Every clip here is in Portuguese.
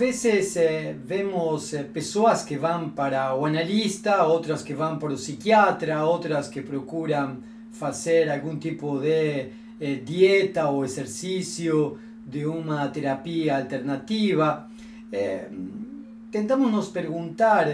vezes eh, vemos eh, pessoas que vão para o analista, outras que vão para o psiquiatra, outras que procuram fazer algum tipo de eh, dieta ou exercício, de uma terapia alternativa. Eh, tentamos nos perguntar,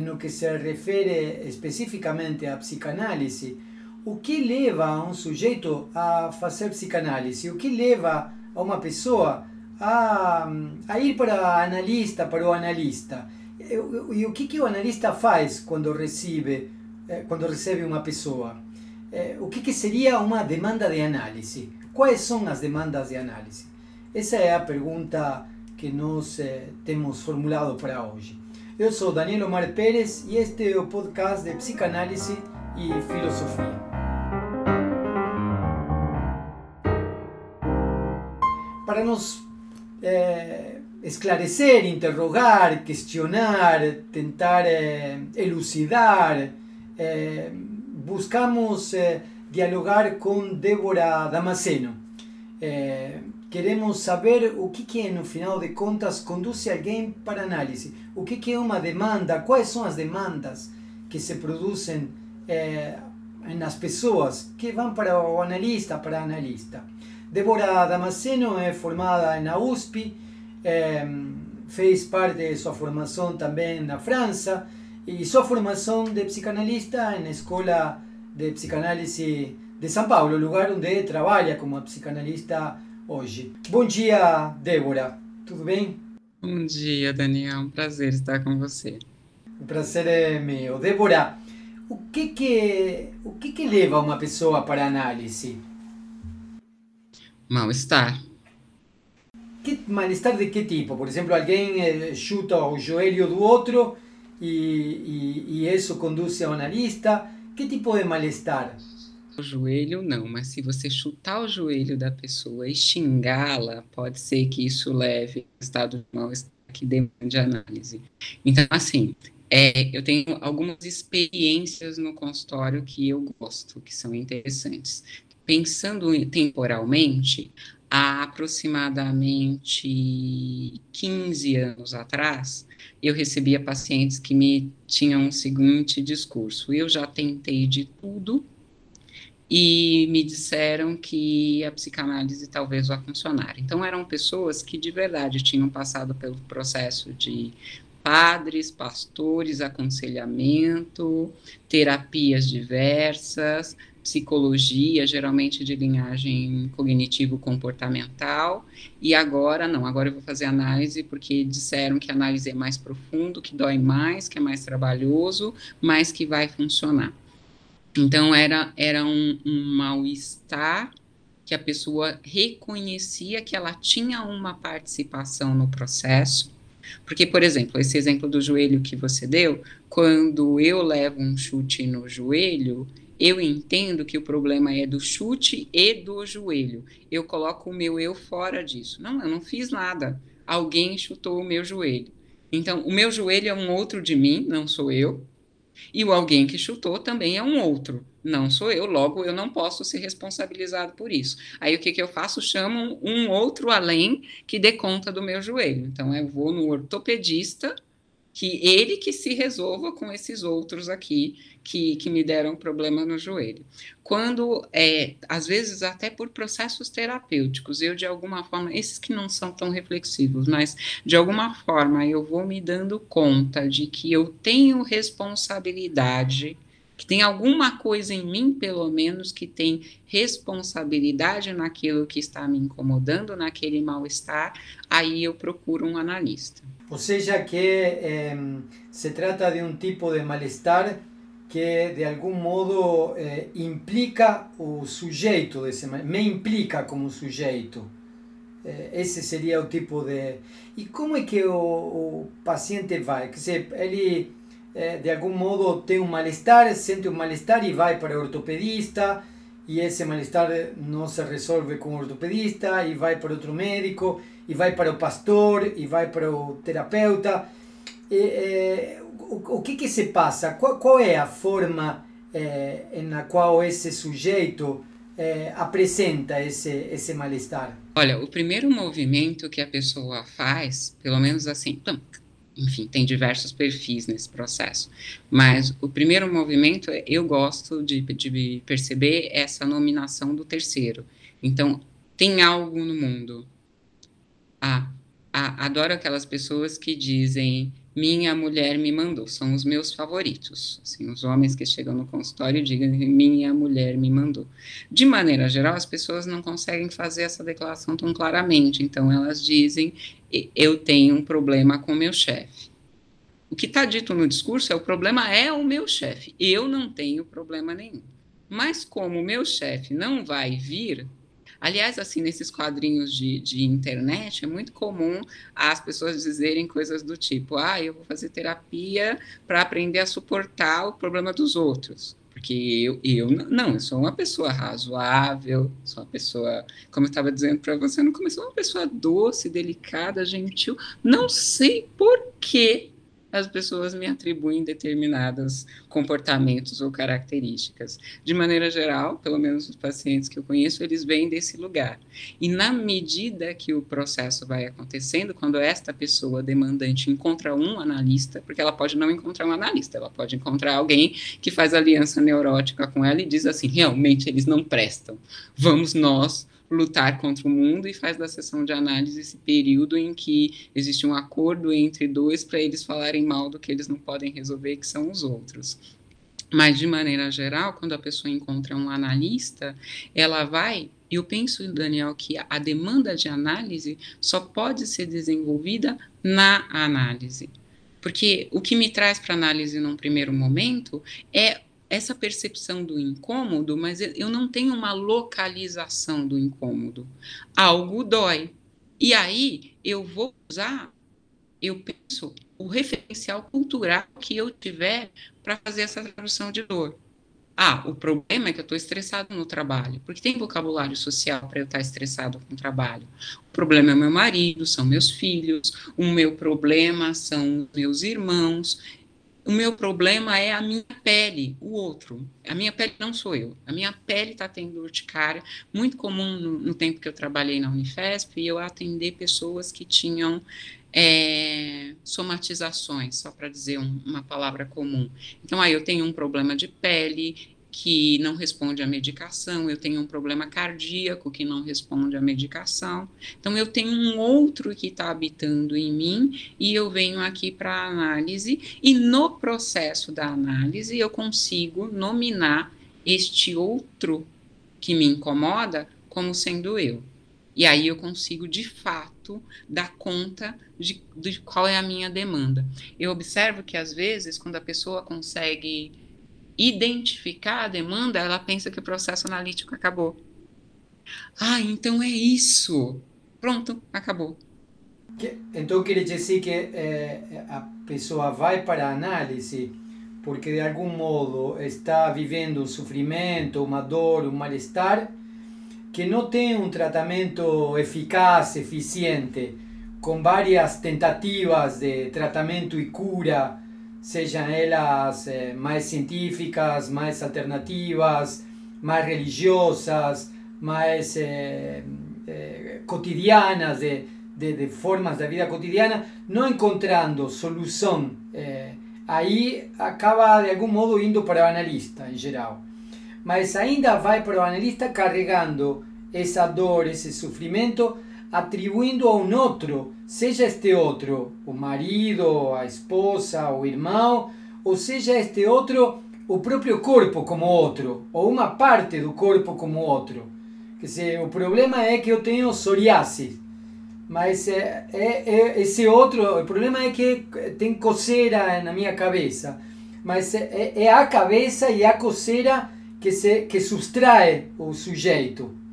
no que se refere especificamente à psicanálise, o que leva um sujeito a fazer psicanálise? O que leva a uma pessoa a, a ir para analista, para o analista? E, e o que, que o analista faz quando recebe, eh, quando recebe uma pessoa? Eh, o que, que seria uma demanda de análise? Quais são as demandas de análise? Essa é a pergunta que nós eh, temos formulado para hoje. Eu sou Daniel Omar Pérez e este é o podcast de psicanálise e filosofia. Para nos eh, esclarecer, interrogar, questionar, tentar eh, elucidar, eh, buscamos eh, dialogar com Débora Damasceno. Queremos saber o que, que, no final de contas, conduz alguém para análise. O que, que é demanda, quais são as demandas que se produzem eh, nas pessoas que vão para o analista, para analista. Débora Damasceno é formada na USP, eh, fez parte de sua formação também na França e sua formação de psicanalista na Escola de Psicanálise de São Paulo, lugar onde trabalha como psicanalista hoje. Bom dia, Débora. Tudo bem? Bom dia, Daniel. Um prazer estar com você. O prazer é meu. Débora, o que que, o que, que leva uma pessoa para a análise? Mal-estar. Que mal-estar de que tipo? Por exemplo, alguém eh, chuta o joelho do outro e, e, e isso conduz ao analista. Que tipo de mal-estar? O joelho não, mas se você chutar o joelho da pessoa e xingá-la, pode ser que isso leve a estado de mal-estar que demande análise. Então, assim, é, eu tenho algumas experiências no consultório que eu gosto, que são interessantes. Pensando temporalmente, há aproximadamente 15 anos atrás, eu recebia pacientes que me tinham o seguinte discurso: eu já tentei de tudo e me disseram que a psicanálise talvez vá funcionar. Então, eram pessoas que de verdade tinham passado pelo processo de padres, pastores, aconselhamento, terapias diversas, psicologia, geralmente de linhagem cognitivo-comportamental, e agora não, agora eu vou fazer análise porque disseram que a análise é mais profundo, que dói mais, que é mais trabalhoso, mas que vai funcionar. Então era, era um, um mal-estar que a pessoa reconhecia que ela tinha uma participação no processo, porque, por exemplo, esse exemplo do joelho que você deu, quando eu levo um chute no joelho, eu entendo que o problema é do chute e do joelho. Eu coloco o meu eu fora disso. Não, eu não fiz nada. Alguém chutou o meu joelho. Então, o meu joelho é um outro de mim, não sou eu. E o alguém que chutou também é um outro, não sou eu, logo eu não posso ser responsabilizado por isso. Aí o que, que eu faço? Chamo um outro além que dê conta do meu joelho. Então eu vou no ortopedista, que ele que se resolva com esses outros aqui que, que me deram problema no joelho. Quando, é, às vezes, até por processos terapêuticos, eu de alguma forma, esses que não são tão reflexivos, mas de alguma forma eu vou me dando conta de que eu tenho responsabilidade que tem alguma coisa em mim, pelo menos, que tem responsabilidade naquilo que está me incomodando, naquele mal-estar, aí eu procuro um analista. Ou seja, que eh, se trata de um tipo de mal-estar que de algum modo eh, implica o sujeito desse me implica como sujeito eh, esse seria o tipo de e como é que o, o paciente vai quer dizer ele eh, de algum modo tem um mal-estar sente um mal-estar e vai para o ortopedista e esse mal-estar não se resolve com o ortopedista e vai para outro médico e vai para o pastor e vai para o terapeuta e, o, o que, que se passa? Qual, qual é a forma eh, na qual esse sujeito é, apresenta esse, esse mal-estar? Olha, o primeiro movimento que a pessoa faz, pelo menos assim, enfim, tem diversos perfis nesse processo, mas o primeiro movimento, eu gosto de, de perceber essa nominação do terceiro. Então, tem algo no mundo. Ah, adoro aquelas pessoas que dizem minha mulher me mandou, são os meus favoritos. Assim, os homens que chegam no consultório digam minha mulher me mandou. De maneira geral, as pessoas não conseguem fazer essa declaração tão claramente, então elas dizem eu tenho um problema com meu chefe. O que está dito no discurso é o problema é o meu chefe, eu não tenho problema nenhum. Mas como o meu chefe não vai vir, Aliás, assim, nesses quadrinhos de, de internet, é muito comum as pessoas dizerem coisas do tipo: ah, eu vou fazer terapia para aprender a suportar o problema dos outros porque eu, eu não, eu sou uma pessoa razoável, sou uma pessoa, como eu estava dizendo para você no começo, uma pessoa doce, delicada, gentil. Não sei por que as pessoas me atribuem determinados comportamentos ou características. De maneira geral, pelo menos os pacientes que eu conheço, eles vêm desse lugar. E na medida que o processo vai acontecendo, quando esta pessoa demandante encontra um analista, porque ela pode não encontrar um analista, ela pode encontrar alguém que faz aliança neurótica com ela e diz assim: realmente eles não prestam. Vamos nós lutar contra o mundo e faz da sessão de análise esse período em que existe um acordo entre dois para eles falarem mal do que eles não podem resolver, que são os outros. Mas, de maneira geral, quando a pessoa encontra um analista, ela vai. Eu penso, Daniel, que a demanda de análise só pode ser desenvolvida na análise. Porque o que me traz para análise num primeiro momento é essa percepção do incômodo, mas eu não tenho uma localização do incômodo. Algo dói. E aí eu vou usar, eu penso, o referencial cultural que eu tiver para fazer essa tradução de dor. Ah, o problema é que eu estou estressado no trabalho, porque tem vocabulário social para eu estar estressado com o trabalho. O problema é meu marido, são meus filhos, o meu problema são meus irmãos. O meu problema é a minha pele, o outro. A minha pele não sou eu. A minha pele está tendo urticária. Muito comum no, no, tempo que eu trabalhei na Unifesp, eu atender pessoas que tinham é, somatizações, só para dizer um, uma palavra comum. Então, aí eu tenho um problema de pele, que não responde à medicação, eu tenho um problema cardíaco que não responde à medicação. Então, eu tenho um outro que está habitando em mim e eu venho aqui para análise, e no processo da análise eu consigo nominar este outro que me incomoda como sendo eu. E aí eu consigo, de fato, dar conta de, de qual é a minha demanda. Eu observo que, às vezes, quando a pessoa consegue identificar a demanda, ela pensa que o processo analítico acabou. Ah, então é isso. Pronto, acabou. Então quer dizer que eh, a pessoa vai para a análise porque de algum modo está vivendo um sofrimento, uma dor, um mal-estar que não tem um tratamento eficaz, eficiente, com várias tentativas de tratamento e cura sejam elas eh, mais científicas, mais alternativas, mais religiosas, mais eh, eh, cotidianas, de, de, de, formas da vida cotidiana, não encontrando solução, aí acaba de algum modo indo para o analista em geral. Mas ainda vai para o analista carregando essa dor, esse sofrimento atribuindo a um outro, seja este outro o marido, a esposa, o irmão, ou seja este outro o próprio corpo como outro, ou uma parte do corpo como outro. Quer dizer, o problema é que eu tenho psoriasis, mas é, é, é esse outro, o problema é que tem coceira na minha cabeça, mas é, é a cabeça e a coceira que, se, que subtrai o sujeito.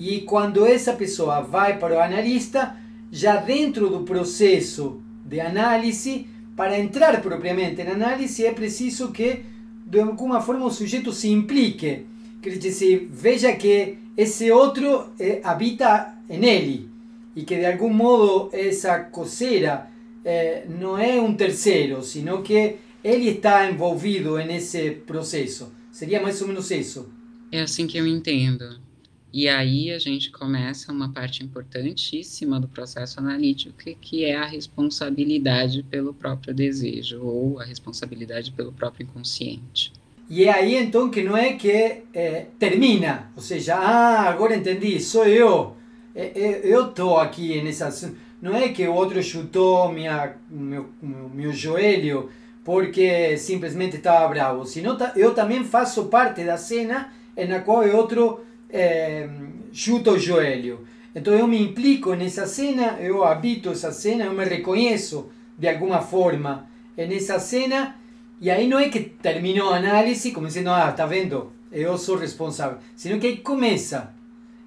E quando essa pessoa vai para o analista, já dentro do processo de análise, para entrar propriamente na análise, é preciso que, de alguma forma, o sujeito se implique. Quer dizer, veja que esse outro eh, habita nele e que, de algum modo, essa coceira eh, não é um terceiro, sino que ele está envolvido nesse processo. Seria mais ou menos isso. É assim que eu entendo. E aí a gente começa uma parte importantíssima do processo analítico, que é a responsabilidade pelo próprio desejo, ou a responsabilidade pelo próprio inconsciente. E é aí então que não é que é, termina, ou seja, ah, agora entendi, sou eu, eu estou aqui nessa. Não é que o outro chutou minha, meu, meu joelho porque simplesmente estava bravo, senão eu também faço parte da cena na qual o outro é, chuta o joelho. Então eu me implico nessa cena, eu habito essa cena, eu me reconheço de alguma forma nessa cena, e aí não é que terminou a análise como dizendo, ah, tá vendo, eu sou responsável, sino que aí começa.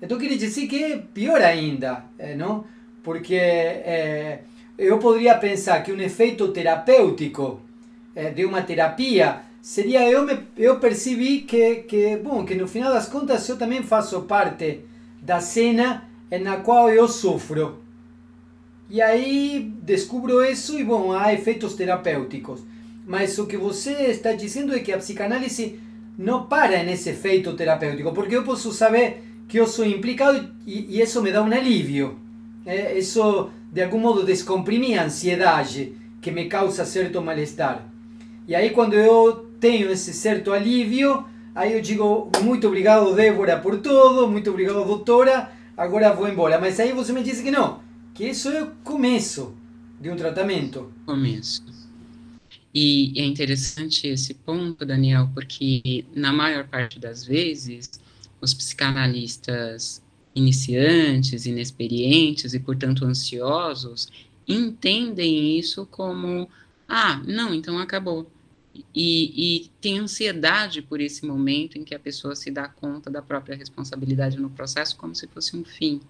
Então quer dizer que é pior ainda, não? Porque é, eu poderia pensar que um efeito terapêutico é, de uma terapia seria eu me, eu percebi que que bom que no final das contas eu também faço parte da cena na qual eu sofro e aí descubro isso e bom há efeitos terapêuticos mas o que você está dizendo é que a psicanálise não para nesse efeito terapêutico porque eu posso saber que eu sou implicado e, e isso me dá um alívio é, isso de algum modo descomprimir a ansiedade que me causa certo mal-estar. E aí quando eu tenho esse certo alívio, aí eu digo muito obrigado Débora por tudo, muito obrigado doutora, agora vou embora. Mas aí você me diz que não, que isso é o começo de um tratamento. Começo. E é interessante esse ponto, Daniel, porque na maior parte das vezes os psicanalistas iniciantes, inexperientes e, portanto, ansiosos entendem isso como: ah, não, então acabou e, e tem ansiedade por esse momento em que a pessoa se dá conta da própria responsabilidade no processo como se fosse um fim.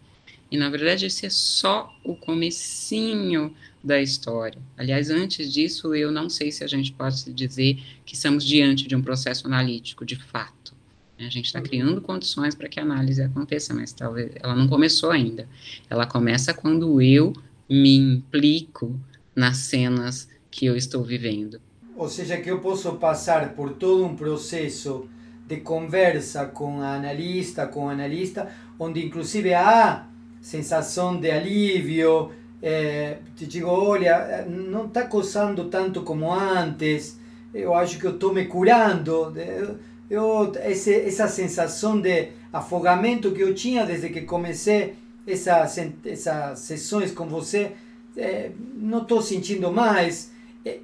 E na verdade esse é só o comecinho da história. Aliás, antes disso, eu não sei se a gente pode dizer que estamos diante de um processo analítico, de fato. A gente está criando condições para que a análise aconteça, mas talvez ela não começou ainda. Ela começa quando eu me implico nas cenas que eu estou vivendo. Ou seja, que eu posso passar por todo um processo de conversa com a analista, com o analista, onde inclusive há sensação de alívio, é, te digo, olha, não está coçando tanto como antes, eu acho que eu estou me curando, eu, eu, esse, essa sensação de afogamento que eu tinha desde que comecei essas, essas sessões com você, é, não estou sentindo mais,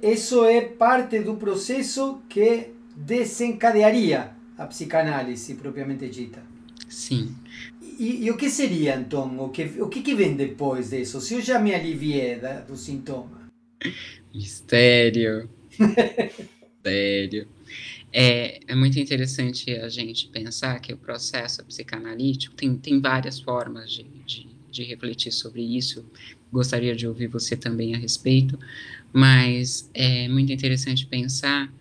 isso é parte do processo que desencadearia a psicanálise propriamente dita. Sim. E, e, o que seria então? O que, o que, que vem depois disso? Se eu já me aliviei da, do sintoma? Mistério. Mistério. É, é muito interessante a gente pensar que o processo psicanalítico tem, tem várias formas de, de, de refletir sobre isso. Gostaria de ouvir você também a respeito, mas é muito interessante pensar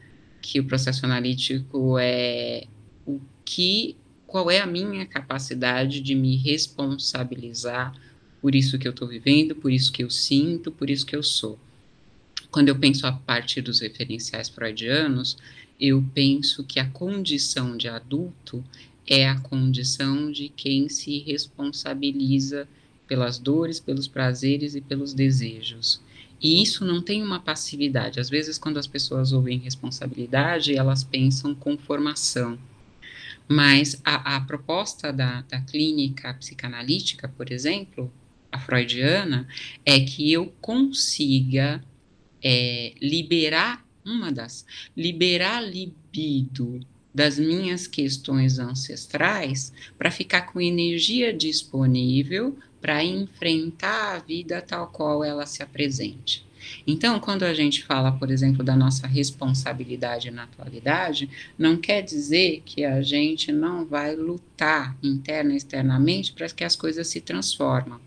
que o processo analítico é o que, qual é a minha capacidade de me responsabilizar por isso que eu estou vivendo, por isso que eu sinto, por isso que eu sou. Quando eu penso a partir dos referenciais freudianos, eu penso que a condição de adulto é a condição de quem se responsabiliza pelas dores, pelos prazeres e pelos desejos. E isso não tem uma passividade. Às vezes, quando as pessoas ouvem responsabilidade, elas pensam com formação. Mas a, a proposta da, da clínica psicanalítica, por exemplo, a freudiana, é que eu consiga é, liberar uma das liberar libido das minhas questões ancestrais para ficar com energia disponível para enfrentar a vida tal qual ela se apresente. Então, quando a gente fala, por exemplo, da nossa responsabilidade na atualidade, não quer dizer que a gente não vai lutar interna e externamente para que as coisas se transformem.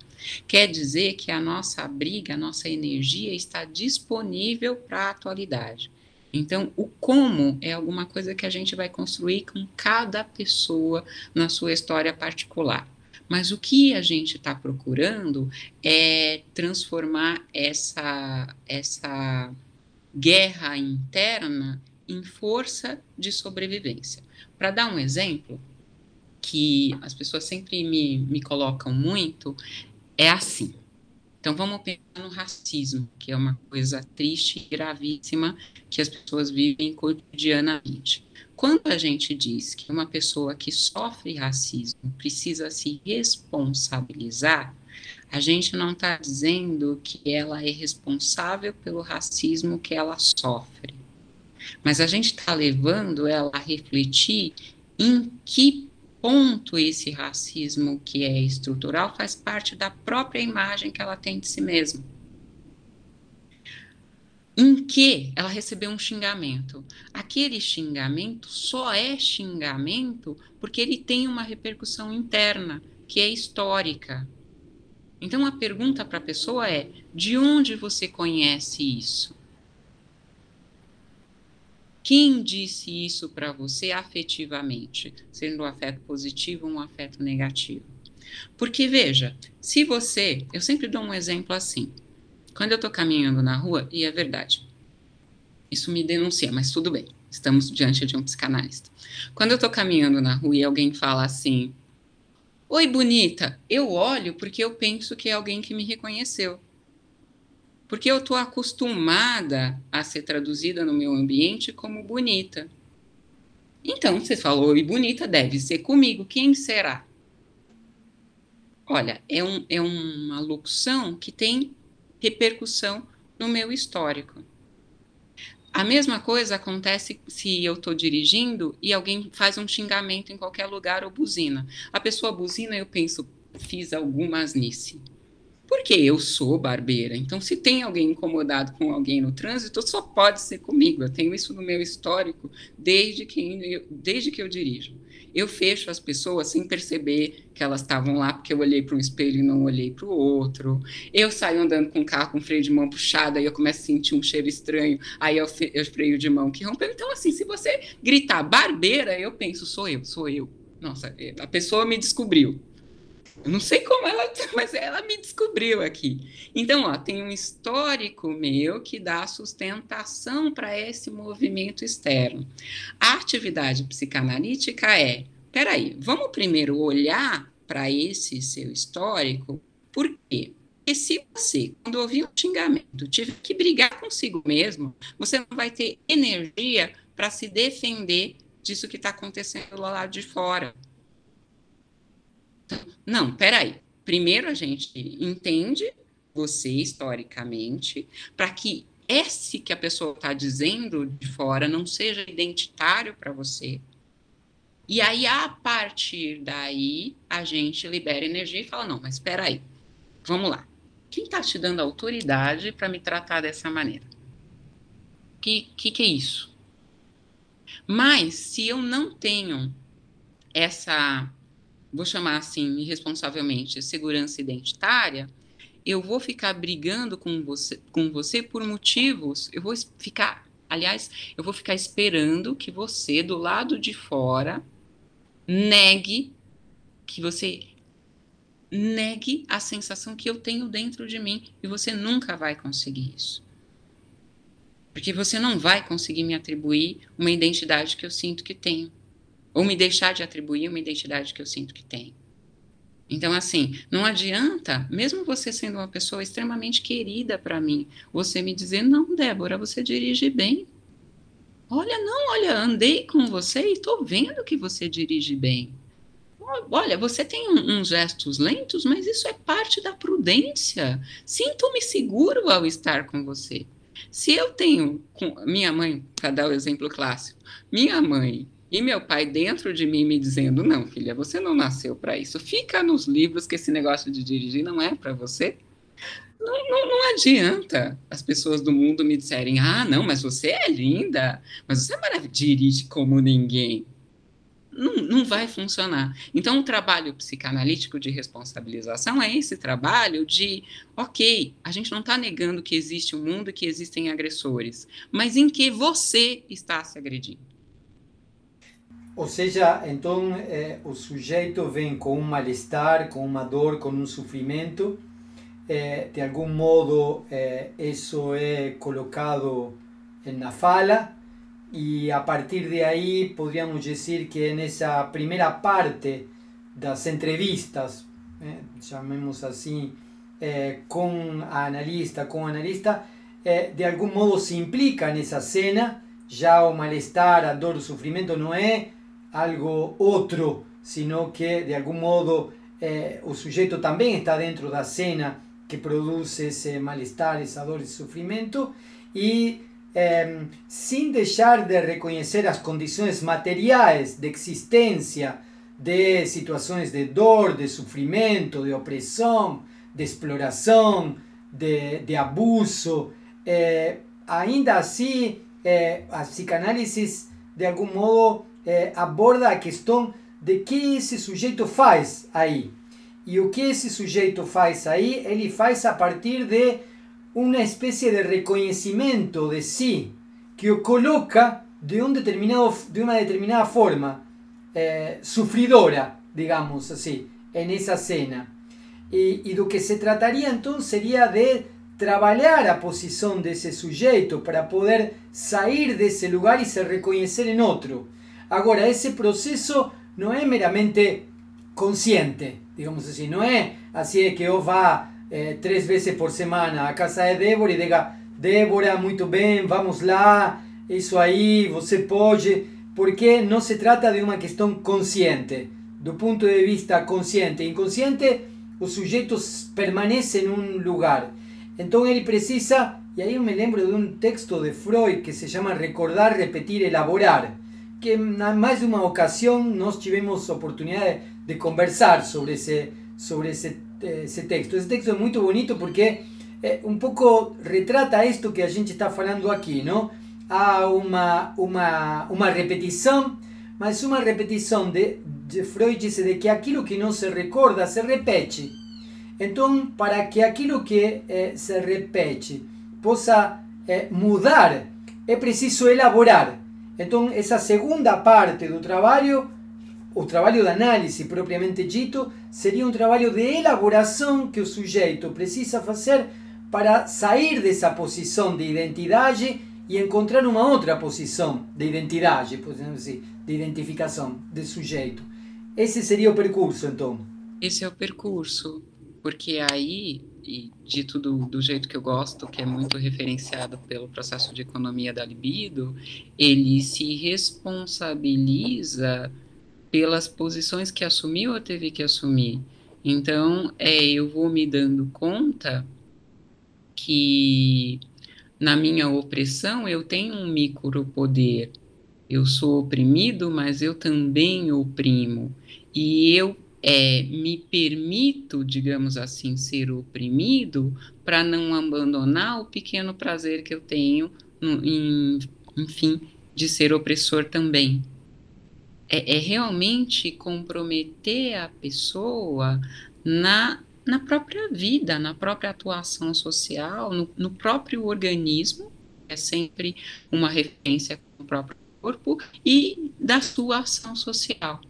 Quer dizer que a nossa briga, a nossa energia está disponível para a atualidade. Então, o como é alguma coisa que a gente vai construir com cada pessoa na sua história particular. Mas o que a gente está procurando é transformar essa, essa guerra interna em força de sobrevivência. Para dar um exemplo, que as pessoas sempre me, me colocam muito é assim. Então vamos pensar no racismo, que é uma coisa triste e gravíssima que as pessoas vivem cotidianamente. Quando a gente diz que uma pessoa que sofre racismo precisa se responsabilizar, a gente não está dizendo que ela é responsável pelo racismo que ela sofre. Mas a gente está levando ela a refletir em que ponto esse racismo que é estrutural faz parte da própria imagem que ela tem de si mesma. Em que ela recebeu um xingamento. Aquele xingamento só é xingamento porque ele tem uma repercussão interna, que é histórica. Então a pergunta para a pessoa é: de onde você conhece isso? Quem disse isso para você afetivamente, sendo um afeto positivo ou um afeto negativo? Porque veja, se você, eu sempre dou um exemplo assim. Quando eu estou caminhando na rua, e é verdade, isso me denuncia, mas tudo bem, estamos diante de um psicanalista. Quando eu estou caminhando na rua e alguém fala assim: Oi, bonita, eu olho porque eu penso que é alguém que me reconheceu porque eu estou acostumada a ser traduzida no meu ambiente como bonita. Então, você falou, e bonita deve ser comigo, quem será? Olha, é, um, é uma locução que tem repercussão no meu histórico. A mesma coisa acontece se eu estou dirigindo e alguém faz um xingamento em qualquer lugar ou buzina. A pessoa buzina, eu penso, fiz alguma asnice porque eu sou barbeira. Então, se tem alguém incomodado com alguém no trânsito, só pode ser comigo. Eu tenho isso no meu histórico desde que eu, desde que eu dirijo. Eu fecho as pessoas sem perceber que elas estavam lá, porque eu olhei para um espelho e não olhei para o outro. Eu saio andando com o carro com freio de mão puxado, aí eu começo a sentir um cheiro estranho, aí eu, eu freio de mão que rompeu. Então, assim, se você gritar barbeira, eu penso, sou eu, sou eu. Nossa, a pessoa me descobriu. Eu não sei como ela, mas ela me descobriu aqui. Então, ó, tem um histórico meu que dá sustentação para esse movimento externo. A atividade psicanalítica é, peraí, vamos primeiro olhar para esse seu histórico, por quê? Porque se você, quando ouvir um xingamento, tiver que brigar consigo mesmo, você não vai ter energia para se defender disso que está acontecendo lá, de fora. Não, peraí. Primeiro a gente entende você historicamente, para que esse que a pessoa está dizendo de fora não seja identitário para você. E aí, a partir daí, a gente libera energia e fala: não, mas espera aí, vamos lá. Quem está te dando autoridade para me tratar dessa maneira? O que, que, que é isso? Mas, se eu não tenho essa vou chamar assim irresponsavelmente, segurança identitária, eu vou ficar brigando com você, com você por motivos, eu vou ficar, aliás, eu vou ficar esperando que você do lado de fora negue que você negue a sensação que eu tenho dentro de mim e você nunca vai conseguir isso. Porque você não vai conseguir me atribuir uma identidade que eu sinto que tenho ou me deixar de atribuir uma identidade que eu sinto que tem. Então, assim, não adianta, mesmo você sendo uma pessoa extremamente querida para mim, você me dizer: não, Débora, você dirige bem. Olha, não, olha, andei com você e estou vendo que você dirige bem. Olha, você tem uns gestos lentos, mas isso é parte da prudência. Sinto-me seguro ao estar com você. Se eu tenho, minha mãe, para dar o exemplo clássico, minha mãe e meu pai dentro de mim me dizendo: não, filha, você não nasceu para isso. Fica nos livros que esse negócio de dirigir não é para você. Não, não, não, adianta as pessoas do mundo me disserem: ah, não, mas você é linda, mas você é maravilhosa, dirige como ninguém. Não, não vai funcionar. Então, o trabalho psicanalítico de responsabilização é esse trabalho de, ok, a gente não está negando que existe um mundo e que existem agressores, mas em que você está se agredindo. Ou seja, então eh, o sujeito vem com um mal-estar, com uma dor, com um sofrimento, de algum modo eh, isso é colocado na fala e a partir de aí podríamos dizer que nessa primeira parte das entrevistas, chamemos assim, com a analista, com analista, de algum modo se implica nessa cena, já o mal-estar, a dor, o sofrimento não é algo outro, sino que de algum modo eh, o sujeito também está dentro da cena que produz esse mal-estar, essa dor, esse sofrimento, e eh, sin dejar de reconocer las condiciones materiales de existencia de situaciones de dor, de sufrimiento, de opresión, de exploración, de, de abuso. Eh, ainda así, eh, a de algún modo eh, aborda a questão de que esse sujeito faz aí. E o que esse sujeito faz aí, ele faz a partir de una especie de reconocimiento de sí que o coloca de, un determinado, de una determinada forma, eh, sufridora, digamos así, en esa cena. Y, y lo que se trataría entonces sería de trabalhar a posición de ese sujeto para poder salir de ese lugar y se reconocer en otro. Ahora, ese proceso no es meramente consciente, digamos así, no es así de que vos va é, três vezes por semana a casa de Débora e diga: Débora, muito bem, vamos lá, isso aí, você pode, porque não se trata de uma questão consciente. Do ponto de vista consciente e inconsciente, o sujeito permanece um lugar. Então ele precisa, aí eu me lembro de um texto de Freud que se chama Recordar, Repetir, Elaborar, que na mais de uma ocasião nós tivemos oportunidade de conversar sobre esse, sobre esse esse texto. Esse texto é muito bonito porque é, um pouco retrata isto que a gente está falando aqui, não? Há uma, uma, uma repetição, mas uma repetição de, Freud diz de que aquilo que não se recorda se repete. Então, para que aquilo que é, se repete possa é, mudar, é preciso elaborar. Então, essa segunda parte do trabalho o trabalho de análise propriamente dito seria um trabalho de elaboração que o sujeito precisa fazer para sair dessa posição de identidade e encontrar uma outra posição de identidade, podemos dizer, de identificação de sujeito. Esse seria o percurso, então. Esse é o percurso, porque aí, e dito do, do jeito que eu gosto, que é muito referenciado pelo processo de economia da libido, ele se responsabiliza pelas posições que assumiu ou teve que assumir. Então, é, eu vou me dando conta que na minha opressão eu tenho um micropoder. Eu sou oprimido, mas eu também oprimo. E eu é, me permito, digamos assim, ser oprimido para não abandonar o pequeno prazer que eu tenho, no, em, enfim, de ser opressor também é, é realmente comprometer a pessoa na, na própria vida, na própria atuação social, no, no próprio organismo, é sempre uma referência com o próprio corpo, e da sua ação social.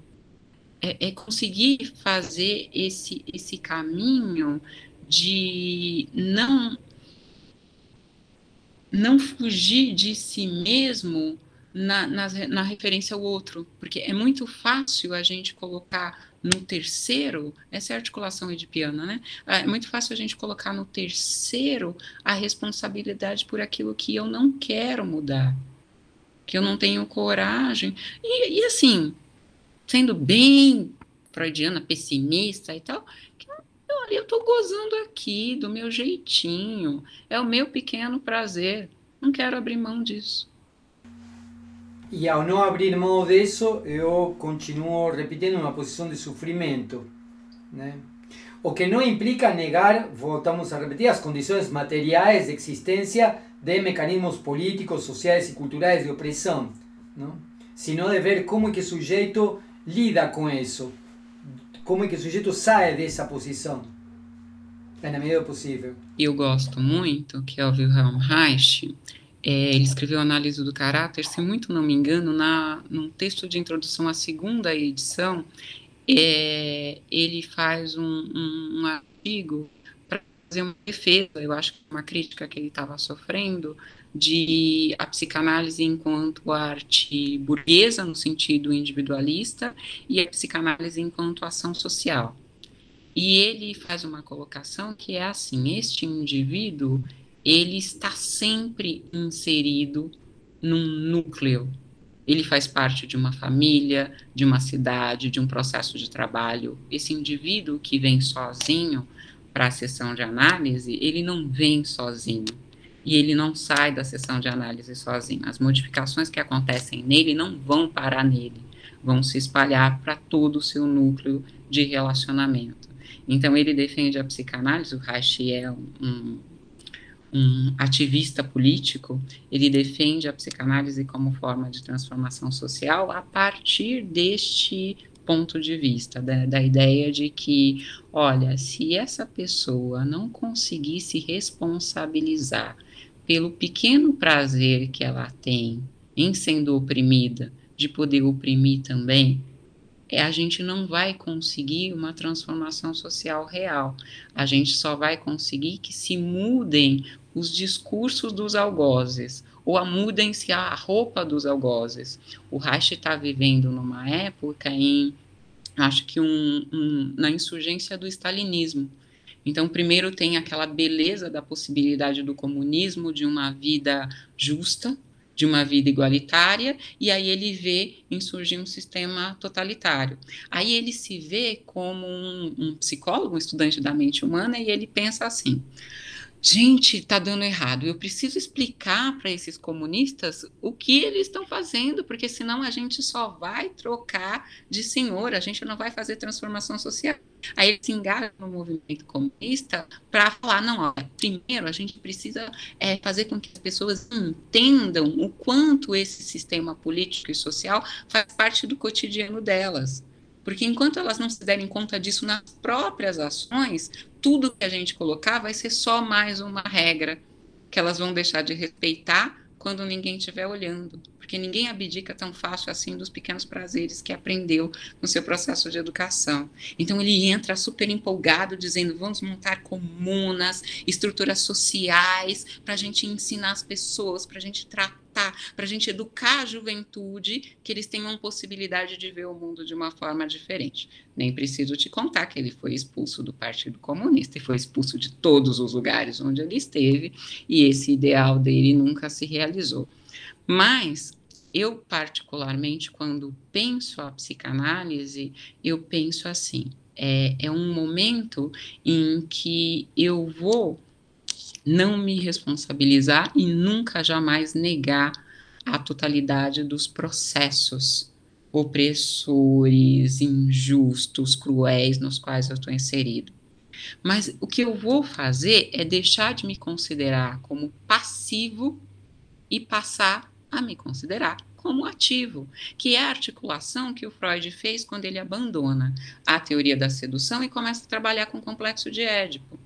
É, é, conseguir fazer esse, esse caminho de não não fugir de si mesmo na, na, na referência ao outro, porque é muito fácil a gente colocar no terceiro, essa é a articulação edipiana, né? Ah, é muito fácil a gente colocar no terceiro a responsabilidade por aquilo que eu não quero mudar, que eu não tenho coragem. E, e assim, sendo bem freudiana, pessimista e tal, eu, eu tô gozando aqui do meu jeitinho, é o meu pequeno prazer, não quero abrir mão disso. E ao não abrir mão disso, eu continuo repetindo uma posição de sofrimento. Né? O que não implica negar, voltamos a repetir, as condições materiais de existência de mecanismos políticos, sociais e culturais de opressão, não? sino de ver como que o sujeito lida com isso, como é que o sujeito sai dessa posição, na medida possível. Eu gosto muito que é o Wilhelm Reich, é, ele escreveu Análise do Caráter, se muito não me engano, na, num texto de introdução à segunda edição, é, ele faz um, um, um artigo para fazer uma defesa, eu acho que uma crítica que ele estava sofrendo, de a psicanálise enquanto arte burguesa, no sentido individualista, e a psicanálise enquanto ação social. E ele faz uma colocação que é assim: este indivíduo ele está sempre inserido num núcleo. Ele faz parte de uma família, de uma cidade, de um processo de trabalho. Esse indivíduo que vem sozinho para a sessão de análise, ele não vem sozinho e ele não sai da sessão de análise sozinho. As modificações que acontecem nele não vão parar nele, vão se espalhar para todo o seu núcleo de relacionamento. Então, ele defende a psicanálise, o Reich é um, um ativista político, ele defende a psicanálise como forma de transformação social a partir deste ponto de vista, da, da, ideia de que, olha, se essa pessoa não conseguir se responsabilizar pelo pequeno prazer que ela tem em sendo oprimida, de poder oprimir também, é, a gente não vai conseguir uma transformação social real. A gente só vai conseguir que se mudem os discursos dos algozes, ou a mudem-se a roupa dos algozes. O Reich está vivendo numa época em, acho que um, um, na insurgência do stalinismo, então, primeiro tem aquela beleza da possibilidade do comunismo, de uma vida justa, de uma vida igualitária, e aí ele vê insurgir um sistema totalitário. Aí ele se vê como um, um psicólogo, um estudante da mente humana, e ele pensa assim: gente, está dando errado. Eu preciso explicar para esses comunistas o que eles estão fazendo, porque senão a gente só vai trocar de senhor, a gente não vai fazer transformação social. Aí ele se engaja no movimento comunista para falar: não, ó, primeiro a gente precisa é, fazer com que as pessoas entendam o quanto esse sistema político e social faz parte do cotidiano delas. Porque enquanto elas não se derem conta disso nas próprias ações, tudo que a gente colocar vai ser só mais uma regra que elas vão deixar de respeitar quando ninguém estiver olhando. Porque ninguém abdica tão fácil assim dos pequenos prazeres que aprendeu no seu processo de educação. Então ele entra super empolgado, dizendo: vamos montar comunas, estruturas sociais, para a gente ensinar as pessoas, para a gente tratar para a gente educar a juventude que eles tenham possibilidade de ver o mundo de uma forma diferente. Nem preciso te contar que ele foi expulso do Partido Comunista e foi expulso de todos os lugares onde ele esteve, e esse ideal dele nunca se realizou. Mas eu, particularmente, quando penso a psicanálise, eu penso assim: é, é um momento em que eu vou não me responsabilizar e nunca jamais negar a totalidade dos processos opressores, injustos, cruéis nos quais eu estou inserido. Mas o que eu vou fazer é deixar de me considerar como passivo e passar a me considerar como ativo, que é a articulação que o Freud fez quando ele abandona a teoria da sedução e começa a trabalhar com o complexo de Édipo.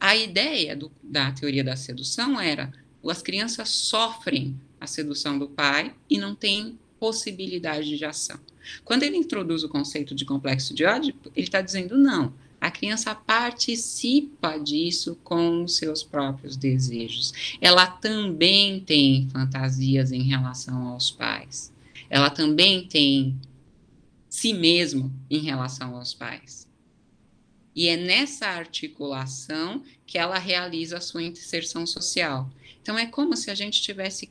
A ideia do, da teoria da sedução era as crianças sofrem a sedução do pai e não têm possibilidade de ação. Quando ele introduz o conceito de complexo de ódio, ele está dizendo não. A criança participa disso com os seus próprios desejos. Ela também tem fantasias em relação aos pais. Ela também tem si mesmo em relação aos pais. E é nessa articulação que ela realiza a sua inserção social. Então, é como se a gente estivesse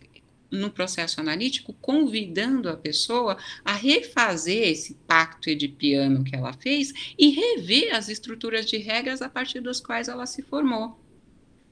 no processo analítico convidando a pessoa a refazer esse pacto edipiano que ela fez e rever as estruturas de regras a partir das quais ela se formou.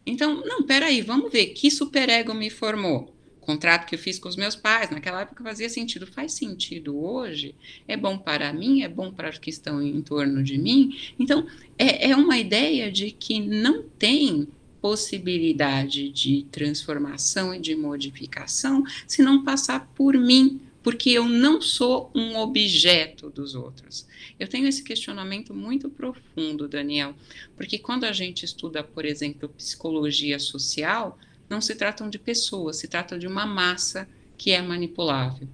Então, não, peraí, vamos ver que superego me formou contrato que eu fiz com os meus pais, naquela época fazia sentido, faz sentido hoje, é bom para mim, é bom para os que estão em torno de mim. Então, é, é uma ideia de que não tem possibilidade de transformação e de modificação se não passar por mim, porque eu não sou um objeto dos outros. Eu tenho esse questionamento muito profundo, Daniel, porque quando a gente estuda, por exemplo, psicologia social, não se tratam de pessoas, se trata de uma massa que é manipulável.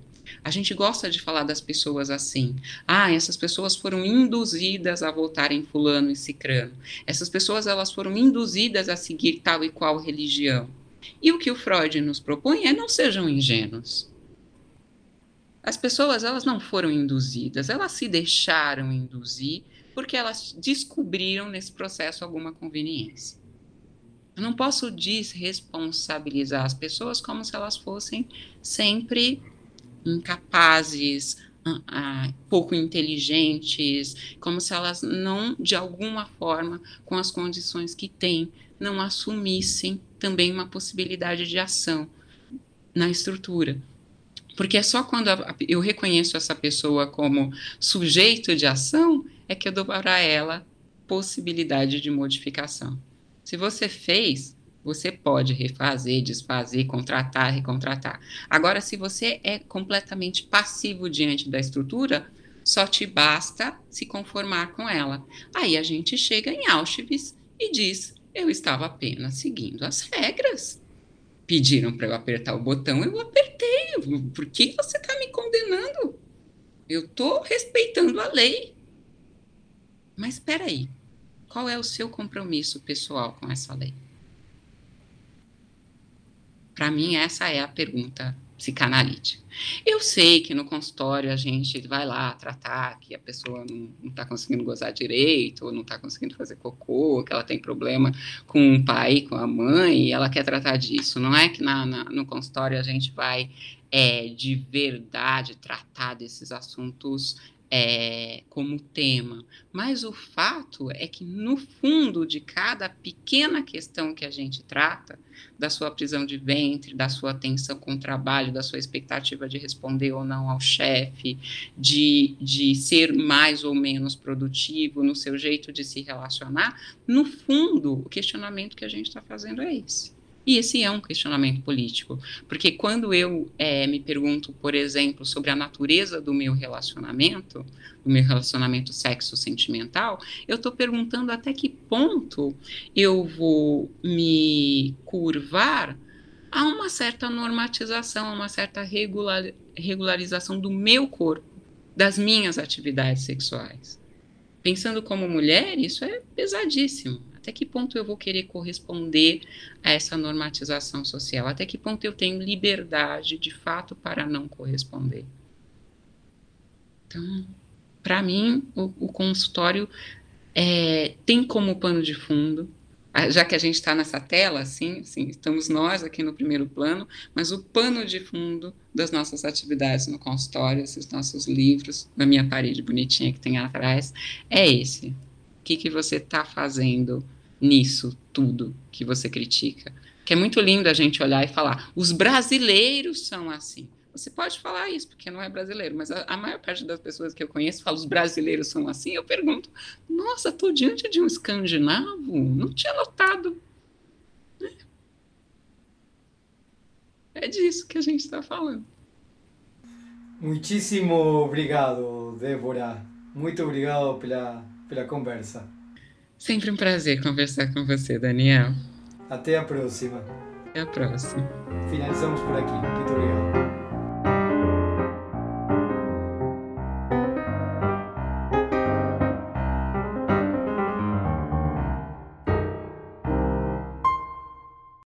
A gente gosta de falar das pessoas assim. Ah, essas pessoas foram induzidas a votarem fulano e cicrano. Essas pessoas elas foram induzidas a seguir tal e qual religião. E o que o Freud nos propõe é não sejam ingênuos. As pessoas elas não foram induzidas, elas se deixaram induzir porque elas descobriram nesse processo alguma conveniência. Eu não posso desresponsabilizar as pessoas como se elas fossem sempre incapazes, uh, pouco inteligentes, como se elas não, de alguma forma, com as condições que têm, não assumissem também uma possibilidade de ação na estrutura. Porque é só quando eu reconheço essa pessoa como sujeito de ação é que eu dou para ela possibilidade de modificação. Se você fez, você pode refazer, desfazer, contratar, recontratar. Agora, se você é completamente passivo diante da estrutura, só te basta se conformar com ela. Aí a gente chega em Auschwitz e diz: eu estava apenas seguindo as regras. Pediram para eu apertar o botão, eu apertei. Por que você está me condenando? Eu estou respeitando a lei. Mas espera aí, qual é o seu compromisso pessoal com essa lei? Para mim, essa é a pergunta psicanalítica. Eu sei que no consultório a gente vai lá tratar que a pessoa não está conseguindo gozar direito, ou não está conseguindo fazer cocô, que ela tem problema com o pai, com a mãe, e ela quer tratar disso. Não é que na, na no consultório a gente vai é, de verdade tratar desses assuntos é, como tema, mas o fato é que no fundo de cada pequena questão que a gente trata, da sua prisão de ventre, da sua atenção com o trabalho, da sua expectativa de responder ou não ao chefe, de, de ser mais ou menos produtivo no seu jeito de se relacionar, no fundo, o questionamento que a gente está fazendo é esse. E esse é um questionamento político, porque quando eu é, me pergunto, por exemplo, sobre a natureza do meu relacionamento, do meu relacionamento sexo-sentimental, eu estou perguntando até que ponto eu vou me curvar a uma certa normatização, a uma certa regular, regularização do meu corpo, das minhas atividades sexuais. Pensando como mulher, isso é pesadíssimo até que ponto eu vou querer corresponder a essa normatização social? Até que ponto eu tenho liberdade, de fato, para não corresponder? Então, para mim, o, o consultório é, tem como pano de fundo já que a gente está nessa tela, assim, assim, estamos nós aqui no primeiro plano, mas o pano de fundo das nossas atividades no consultório, esses nossos livros, na minha parede bonitinha que tem atrás, é esse. O que, que você está fazendo nisso tudo que você critica. Que é muito lindo a gente olhar e falar, os brasileiros são assim. Você pode falar isso, porque não é brasileiro, mas a, a maior parte das pessoas que eu conheço fala, os brasileiros são assim. Eu pergunto, nossa, estou diante de um escandinavo? Não tinha notado. É disso que a gente está falando. Muitíssimo obrigado, Débora. Muito obrigado pela, pela conversa. Sempre um prazer conversar com você, Daniel. Até a próxima. Até a próxima. Finalizamos por aqui. Muito obrigado.